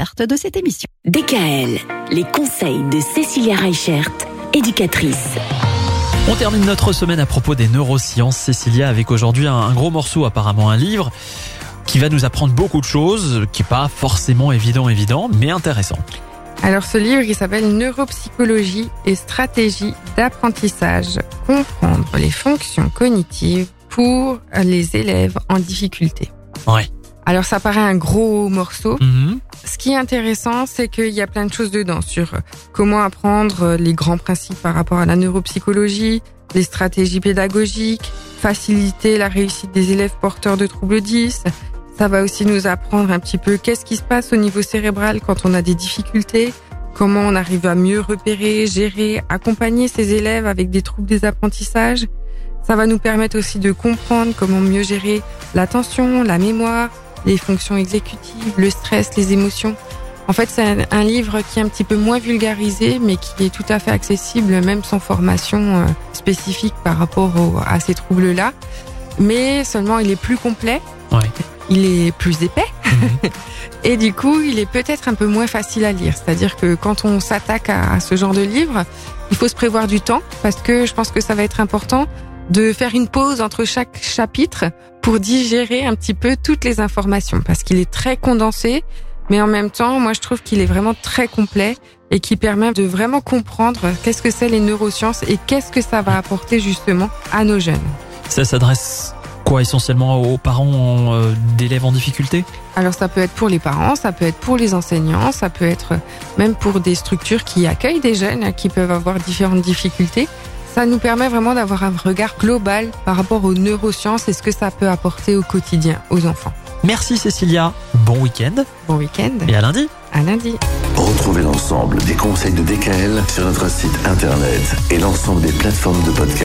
experte de cette émission. DKL, les conseils de Cécilia Reichert, éducatrice. On termine notre semaine à propos des neurosciences, Cécilia, avec aujourd'hui un gros morceau, apparemment un livre, qui va nous apprendre beaucoup de choses, qui n'est pas forcément évident, évident, mais intéressant. Alors ce livre, il s'appelle Neuropsychologie et stratégie d'apprentissage, comprendre les fonctions cognitives pour les élèves en difficulté. Ouais. Alors ça paraît un gros morceau. Mhm. Ce qui est intéressant, c'est qu'il y a plein de choses dedans sur comment apprendre les grands principes par rapport à la neuropsychologie, les stratégies pédagogiques, faciliter la réussite des élèves porteurs de troubles 10. Ça va aussi nous apprendre un petit peu qu'est-ce qui se passe au niveau cérébral quand on a des difficultés, comment on arrive à mieux repérer, gérer, accompagner ces élèves avec des troubles des apprentissages. Ça va nous permettre aussi de comprendre comment mieux gérer l'attention, la mémoire, les fonctions exécutives, le stress, les émotions. En fait, c'est un, livre qui est un petit peu moins vulgarisé, mais qui est tout à fait accessible, même sans formation euh, spécifique par rapport au- à ces troubles-là. Mais seulement, il est plus complet, Ouais. il est plus épais, Mhm. et du coup, il est peut-être un peu moins facile à lire. C'est-à-dire que quand on s'attaque à, à ce genre de livre, il faut se prévoir du temps, parce que je pense que ça va être important de faire une pause entre chaque chapitre pour digérer un petit peu toutes les informations, parce qu'il est très condensé, mais en même temps, moi je trouve qu'il est vraiment très complet et qui permet de vraiment comprendre qu'est-ce que c'est les neurosciences et qu'est-ce que ça va apporter justement à nos jeunes. Ça s'adresse quoi essentiellement aux parents euh, d'élèves en difficulté? Alors ça peut être pour les parents, ça peut être pour les enseignants, ça peut être même pour des structures qui accueillent des jeunes qui peuvent avoir différentes difficultés. Ça nous permet vraiment d'avoir un regard global par rapport aux neurosciences et ce que ça peut apporter au quotidien aux enfants. Merci Cécilia, bon week-end Bon week-end, et à lundi à lundi. Retrouvez l'ensemble des conseils de DKL sur notre site internet et l'ensemble des plateformes de podcast.